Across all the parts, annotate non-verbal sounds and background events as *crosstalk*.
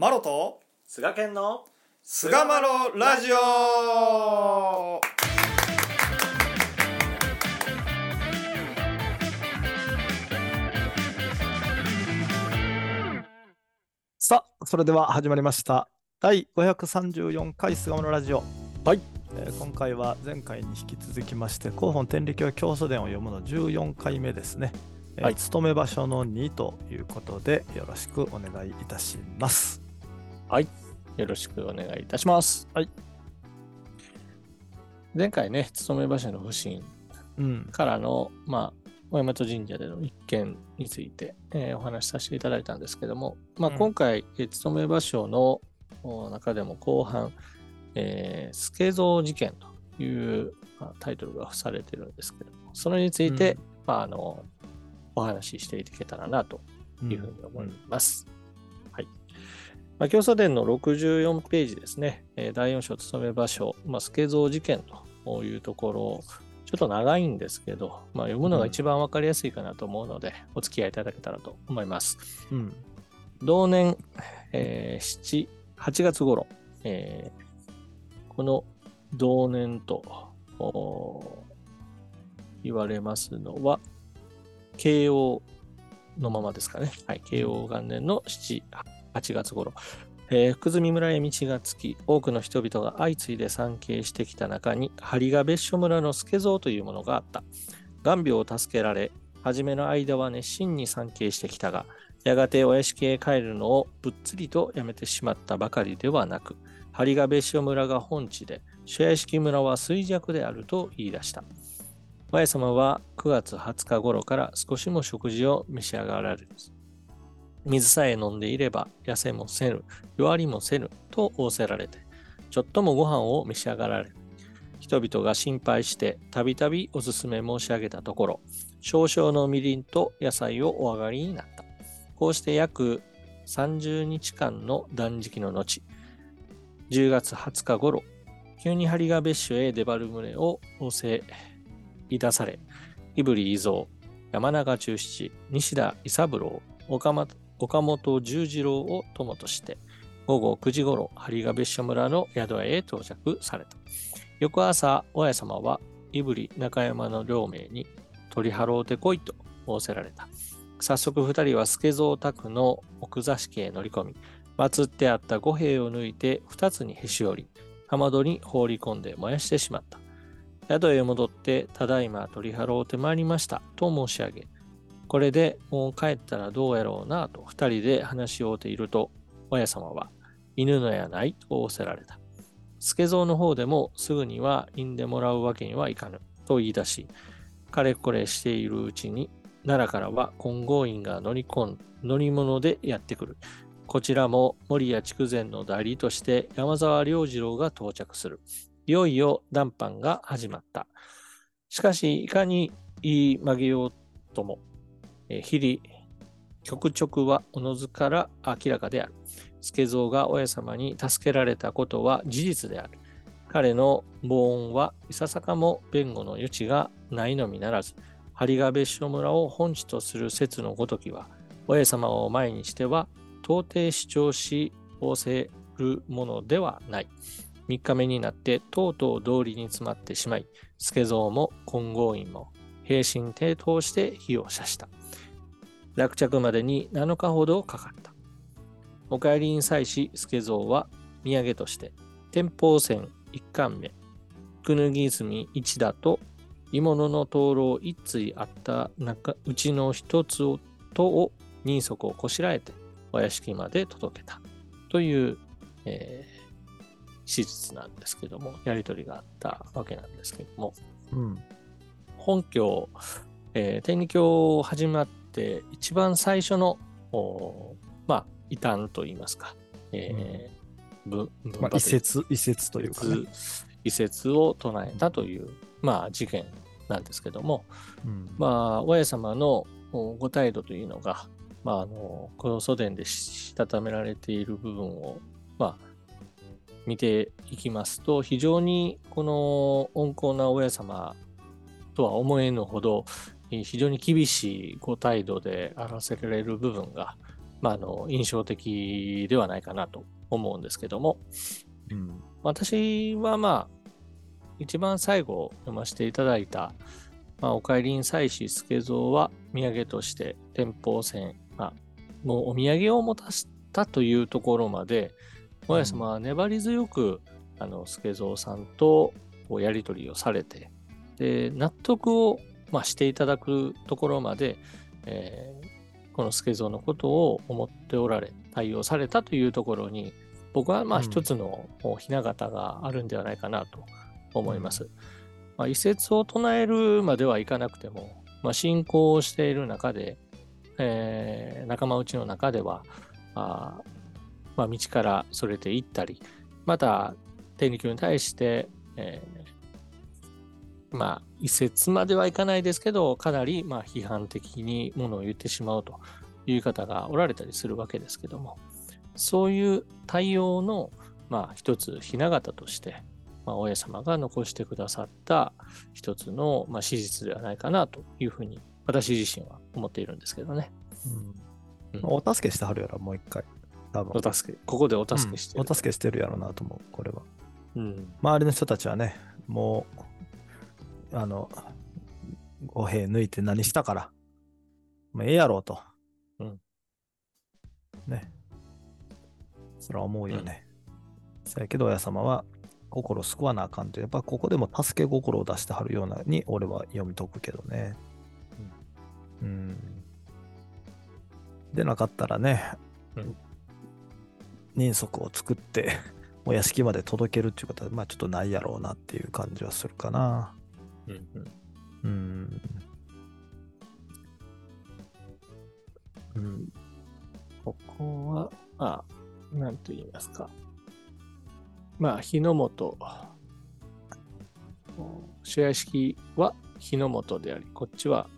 マロと菅健の菅マロラジオさあ、それでは始まりました。第534回菅野ラジオ。はい。えー今回は前回に引き続きまして、広報天理教教祖伝を読むの14回目ですね。えーはい勤め場所の2ということで、よろしくお願いいたします。よろしくお願いいたします。はい。前回ね、勤め場所の不審うん。からの、まあ、大和神社での一件について、えーお話しさせていただいたんですけども、まあ、うん今回、えー勤め場所のお中でも後半、えー、助蔵事件という、まあタイトルが付されてるんですけども、それについて、うんまあ、あの、お話ししていけたらなとうんいうふうに思います。はい。まあ、教祖伝の64ページですね、えー第4章務め場所、まあ、助蔵事件というところ、ちょっと長いんですけど、まあ、読むのが一番わかりやすいかなと思うので、お付き合いいただけたらと思います。うん。同年、えー7、8月頃、えーこの同年とお言われますのは、慶応のままですかね。はい、慶応元年の7、8 8月頃、えー福住村へ道がつき、多くの人々が相次いで参詣してきた中に、針ヶ別所村の助蔵というものがあった。眼病を助けられ、初めの間は熱心に参詣してきたが、やがてお屋敷へ帰るのをぶっつりとやめてしまったばかりではなく、針ヶ別所村が本地で、諸屋敷村は衰弱であると言い出した。前様は9月20日頃から少しも食事を召し上がられず、水さえ飲んでいれば痩せもせぬ、弱りもせぬと仰せられて、ちょっともご飯を召し上がられ。人々が心配してたびたびおすすめ申し上げたところ、少々のみりんと野菜をお上がりになった。こうして約30日間の断食の後、10月20日頃、急に針ヶ別所へ出張る旨を仰せいたされ、胆振伊蔵、山中中七、西田伊三郎、岡本岡本十次郎を友として、午後9時頃、針ヶ別所村の宿屋へ到着された。翌朝、親様は胆振中山の両名に取り払うてこいと仰せられた。早速二人は助蔵宅の奥座敷へ乗り込み、祀ってあった五兵を抜いて二つにへし折り、浜戸に放り込んで燃やしてしまった。宿へ戻って、ただいま取り払うてまいりました、と申し上げ、これでもう帰ったらどうやろうな、と二人で話し合うていると、親様は、犬のやない、と仰せられた。助蔵の方でもすぐには産んでもらうわけにはいかぬ、と言い出し、かれこれしているうちに、奈良からは金剛院が乗り込ん、乗り物でやってくる。こちらも森谷筑前の代理として山沢良次郎が到着する。いよいよ談判が始まった。しかし、いかに言い曲げようとも、日々、局直はおのずから明らかである。助蔵が親様に助けられたことは事実である。彼の謀恩はいささかも弁護の余地がないのみならず、針ヶ別所村を本地とする説のごときは、親様を前にしては到底主張し仰せるものではない。3日目になってとうとう道理に詰まってしまい、助蔵も金剛院も平身低頭して火を射した。落着までに7日ほどかかった。お帰りに際し、助蔵は土産として、天保線一貫目、くぬぎ泉一打と、鋳物の灯籠一対あった中うちの一つをとを人足をこしらえて、お屋敷まで届けた。という、えー史実なんですけども、やりとりがあったわけなんですけども、うん。本教、えー天理教始まって一番最初の、おまあ、異端といいますか、えーぶ文まあ、説、移説というかね。移説を唱えたという、まあ、事件なんですけども、うん。まあ、親様のおご態度というのが、まあ、あのこの祖伝でしたためられている部分を、まあ、見ていきますと、非常にこの温厚な親様とは思えぬほど、えー非常に厳しいご態度であらせられる部分が、まあ、あの印象的ではないかなと思うんですけども、うん。私はまあ、一番最後読ませていただいた、まあ、お帰りに際し助蔵は土産として天保線、まあ、もうお土産を持たせたというところまで、大家様は粘り強く、あの助蔵さんとやり取りをされて、で納得を、まあ、していただくところまで、えーこの助蔵のことを思っておられ、対応されたというところに、僕はまあうん一つのこう雛形があるんではないかなと思います。まあ、一節を唱えるまではいかなくても、まあ、信仰をしている中で、えー仲間内の中では、あーまあ、道からそれていったり、また天理教に対して、えーまあ、一節まではいかないですけど、かなりまあ批判的にものを言ってしまうという方がおられたりするわけですけども、そういう対応の、まあ、一つ、雛形として、まあ、大家様が残してくださった一つの、まあ、史実ではないかなというふうに、私自身は思っているんですけどね。うんうんお助けしてはるやろ、もう一回。多分お助け、ここでお助けしてる、うんお助けしてるやろなと思う、これは。うん。周りの人たちはね、もう、あの、五兵抜いて何したから、もうええやろうと。うんね。それは思うよね。そやけど、親様は心救わなあかんと。やっぱここでも助け心を出してはるようなに、俺は読み解くけどね。うん。でなかったらね、うん人足を作って、お屋敷まで届けるっていうことは、まあちょっとないやろうなっていう感じはするかな。うんうん。ここは、まあ、なんと言いますか。まあ、日の本、主屋敷は日の本であり、こっちは、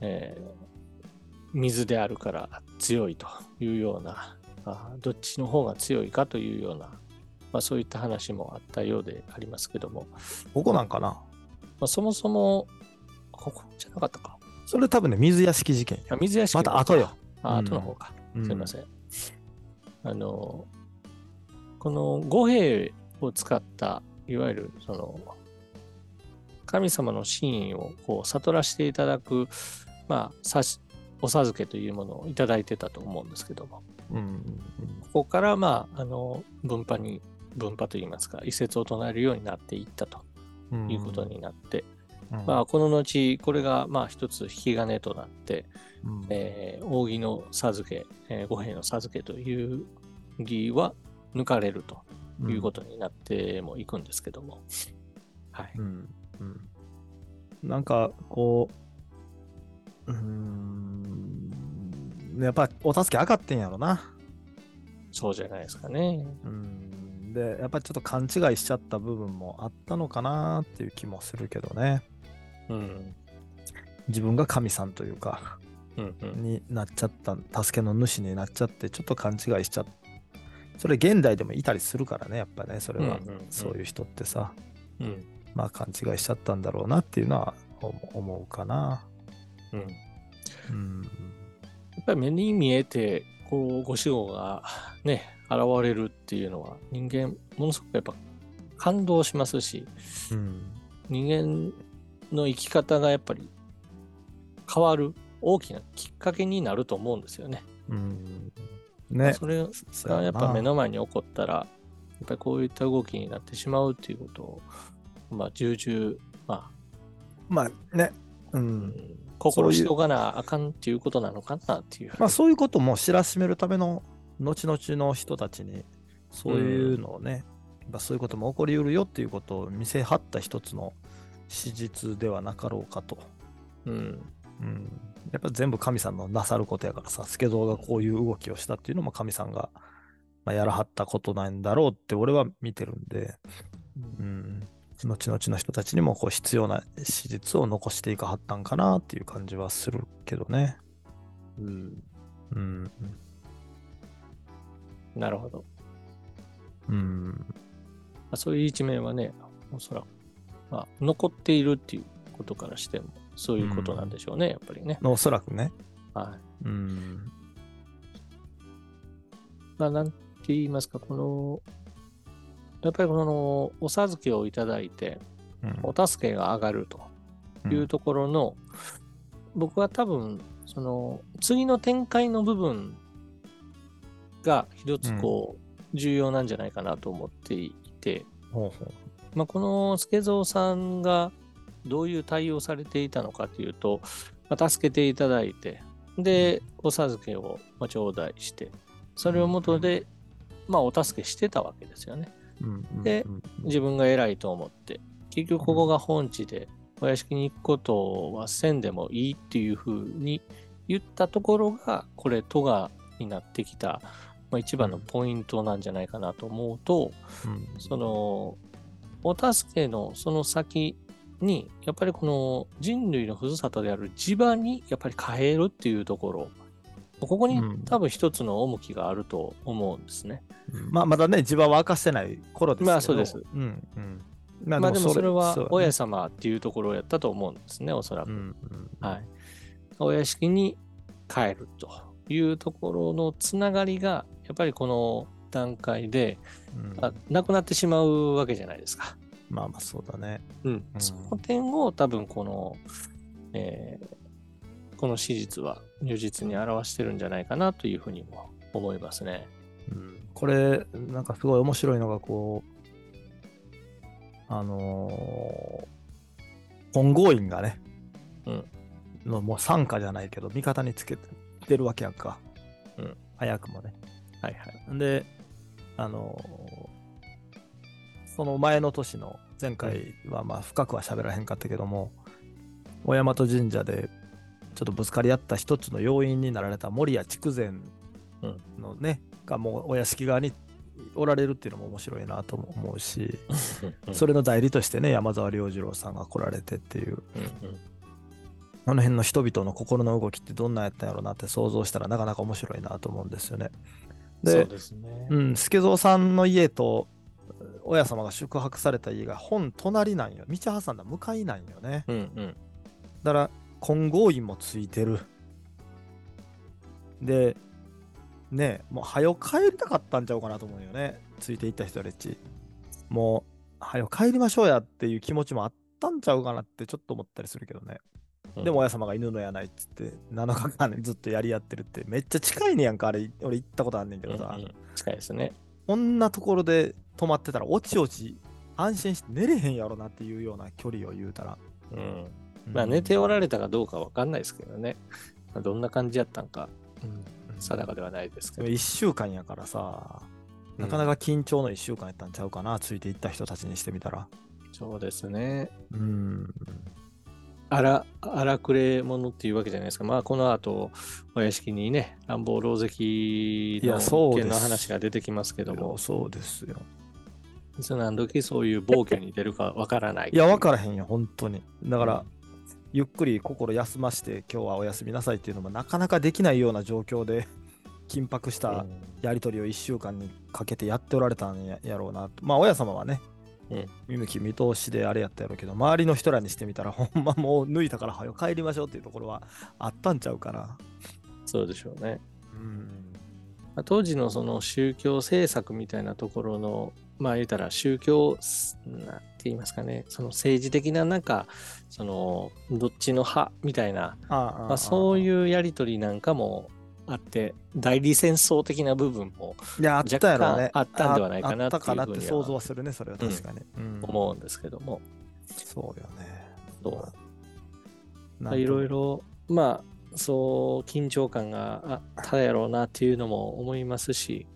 えー水であるから強いというような、あどっちの方が強いかというような、まあ、そういった話もあったようでありますけども、ここなんかな？あ、そもそも、ここじゃなかったか。それ多分ね、水屋敷事件水屋敷また後よ。あ、うん後の方か。うんすいません。あの、この五兵を使った、いわゆるその、神様の真意をこう悟らせていただく、まあ、さしお授けというものをいただいてたと思うんですけども、うんうんここから、まあ、あの、分派に、分派といいますか、一節を唱えるようになっていったとうんいうことになって、うんまあ、この後、これが、まあ、一つ引き金となって、うんえー扇の授け、えー五兵の授けという義は抜かれるということになってもいくんですけども。はい。うんうんなんかこう、うーん、やっぱお助け上がってんやろな。そうじゃないですかね。うん、で、やっぱりちょっと勘違いしちゃった部分もあったのかなっていう気もするけどね。うん。自分が神さんというか、うんうん。になっちゃった、助けの主になっちゃって、ちょっと勘違いしちゃった。それ現代でもいたりするからね、やっぱね、それは。うんうんうんそういう人ってさ。うん。まあ勘違いしちゃったんだろうなっていうのは思思うかな。うん。やうん。っぱり目に見えて、こう、ご死後がね、現れるっていうのは、人間、ものすごくやっぱ感動しますし、うん。人間の生き方がやっぱり変わる大きなきっかけになると思うんですよね。うん。ね。それがやっぱ目の前に起こったら、やっぱりこういった動きになってしまうっていうことを、まあ、重々、ままあね。うあ、ん。心しておかなあかんっていうことなのかなっていう。まあそういうことも知らしめるための後々の人たちにそういうのをね、やっぱそういうことも起こりうるよっていうことを見せ張った一つの史実ではなかろうかと。うん。うん、やっぱ全部神さんのなさることやからさ、助蔵がこういう動きをしたっていうのも神さんが、まあ、やらはったことなんだろうって俺は見てるんで、うん、後々の人たちにもこう必要な史実を残していかはったんかなっていう感じはするけどね。うん。うん。なるほど。うん。まあ、そういう一面はね、おそらく、まあ、残っているっていうことからしても、そういうことなんでしょうね、やっぱりね。おそらくね。はうん。まあ、なんて言いますか、この、やっぱりこの、お授けをいただいて、うんお助けが上がるというところの、僕は多分、その、次の展開の部分が一つこう、重要なんじゃないかなと思っていて、ほうほう。まあ、この助蔵さんがどういう対応されていたのかというと、まあ、助けていただいて、で、お授けをまあ頂戴して、それをもとで、まあ、お助けしてたわけですよね。でうん自分が偉いと思って、結局ここが本地で、お屋敷に行くことはせんでもいいっていうふうに言ったところが、これ、都がになってきた、まあ、一番のポイントなんじゃないかなと思うと、うんその、お助けのその先に、やっぱりこの人類のふるさとである地場にやっぱり変えるっていうところ、ここにうん多分一つの重きがあると思うんですね。まあ、まだね、地盤は明かしてない頃ですけど。まあそうですうんうん。ままあでもそれは親様っていうところをやったと思うんですね、おそらく。うんうんはい。お屋敷に帰るというところのつながりが、やっぱりこの段階で、うんあなくなってしまうわけじゃないですか。まあまあそうだね。うんうんその点を多分この、えーこの史実は如実に表してるんじゃないかなというふうにも思いますね。うんこれ、なんかすごい面白いのが、こう、あのー本郷院がね、うんのもう参加じゃないけど、味方につけてるわけやんか。うん早くもね。はいはい。で、あのーその前の年の前回はまあ深くは喋らへんかったけども、大和神社でちょっとぶつかり合った一つの要因になられた守谷筑前のね、がもうお屋敷側におられるっていうのも面白いなとも思うし、それ、れの代理としてね、山沢良次郎さんが来られてっていう、うんうんあの辺の人々の心の動きってどんなんやったんやろうなって想像したらなかなか面白いなと思うんですよね。でね。うん、助蔵さんの家と親様が宿泊された家が本隣なんよ。道挟んだ向かいなんよね。うんうん。だから、金剛院もついてる。で、ねえもう早く帰りたかったんちゃうかなと思うよね。ついていった人たち。もう、早く帰りましょうやっていう気持ちもあったんちゃうかなってちょっと思ったりするけどね。でも親様が犬のやないっつって7日間ずっとやり合ってるってめっちゃ近いねやんかあれ俺行ったことあんねんけどさ、うんうん近いですね。こんなところで止まってたらおちおち安心して寝れへんやろなっていうような距離を言うたら、うん。まあ寝ておられたかどうかわかんないですけどね。まあどんな感じやったんかうん定かではないですけど。1週間やからさなかなか緊張の1週間やったんちゃうかな、ついていった人たちにしてみたらそうですね。うん荒荒くれ者っていうわけじゃないですか。まあ、この後、お屋敷にね、乱暴狼藉いのやそうです件の話が出てきますけども、そうですよいつ何時そういう暴挙に出るかわからない。いや分からへんよ本当にだから、ゆっくり心休まして今日はお休みなさいっていうのもなかなかできないような状況で *laughs* 緊迫したうんやり取りを1週間にかけてやっておられたんややろうなと。まあ、親様はね、うん見向き見通しであれやったやろうけど、周りの人らにしてみたら、*laughs* ほんまもう抜いたから、はよ帰りましょうっていうところはあったんちゃうかな。そうでしょうね。うん。まあ当時のその宗教政策みたいなところの、まあ言ったら宗教、なんて言いますかね、その政治的ななんか、その、どっちの派みたいな、まあ、そうう。いうやりとりなんかもあって、代理戦争的な部分もいや、あったあったんではないかなっていうふうには想像はするね、それは確かに。うん。思うんですけども、そうよね。そう。いろいろ、まあ、そう、緊張感があったやろうなっていうのも思いますし、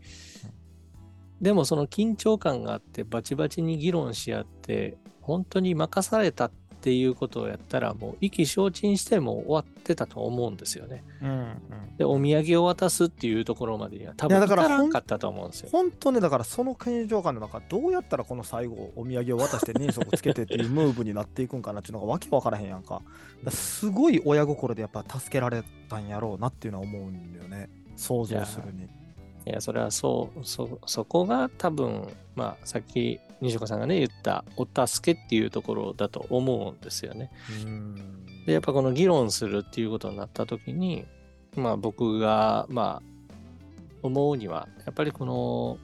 でもその緊張感があって、バチバチに議論し合って、本当に任されたっていうことをやったら、もう意気消沈しても終わってたと思うんですよね。うんうんで、お土産を渡すっていうところまでには多分至いかららんかったと思うんですよ。本当ね、だからその緊張感の中、どうやったらこの最後、お土産を渡して人足つけてっていうムーブになっていくんかなっていうのがわけわからへんやんか。だからすごい親心でやっぱ助けられたんやろうなっていうのは思うんだよね。想像するに。いや、それはそう、そ、そこが多分、まあ、さっき西岡さんがね、言ったお助けっていうところだと思うんですよね。うんで、やっぱこの議論するっていうことになった時に、まあ僕が、まあ、思うには、やっぱりこの、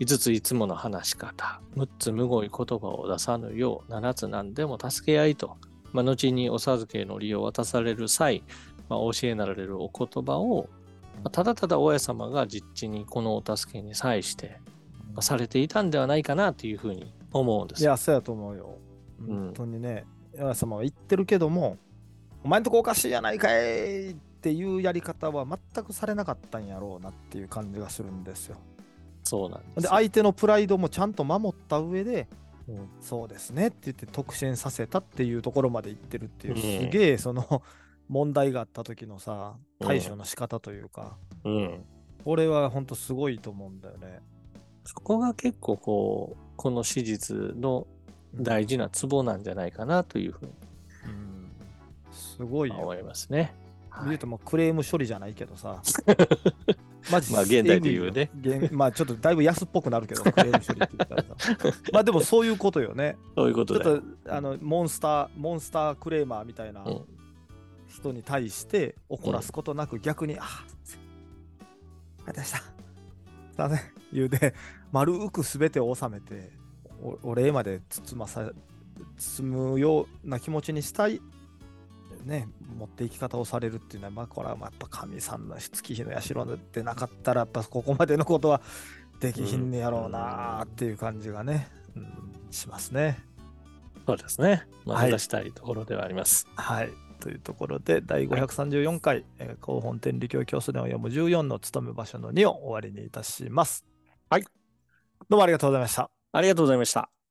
5ついつもの話し方、6つむごい言葉を出さぬよう、7つ何でも助け合いと、まあ、後にお授けの利を渡される際、まあ、教えなられるお言葉を、まあただただ親様が実地にこのお助けに際して、まあされていたんではないかなというふうに思うんです。いや、そうやと思うよ。うん本当にね、山様は言ってるけども、お前んとこおかしいやないかいっていうやり方は全くされなかったんやろうなっていう感じがするんですよ。そうなんですで、相手のプライドもちゃんと守った上で、うんそうですねって言って特進させたっていうところまで行ってるっていう、うんすげえその問題があった時のさ、うん対処の仕方というか、うん。これは本当すごいと思うんだよね。そこが結構こう、この史実の大事なツボなんじゃないかなというふうにうん、すごいよ。思いますね。はい言うともうクレーム処理じゃないけどさ。*laughs* マジまあ現代で言うねまあちょっとだいぶ安っぽくなるけど、クレーム処理って言ったらさ。*laughs* まあでもそういうことよね。そういうこちょっとあのモンスター、モンスタークレーマーみたいなうん人に対して怒らすことなく逆に、ああ、すいません。ありがとうございました。すいません。言うて、丸くすべてを収めて、おお礼まで包まさ、包むような気持ちにしたい、ね、持っていき方をされるっていうのは、まあこれはまあやっぱ神さんの月日の社でなかったら、やっぱここまでのことはできひんねやろうなっていう感じがね、うん、しますね。そうですね。まあ、はい目指したいところではあります。はい。というところで、第534回、えー広本天理教教祖伝を読む14の務め場所の2を終わりにいたします。はい。どうもありがとうございました。ありがとうございました。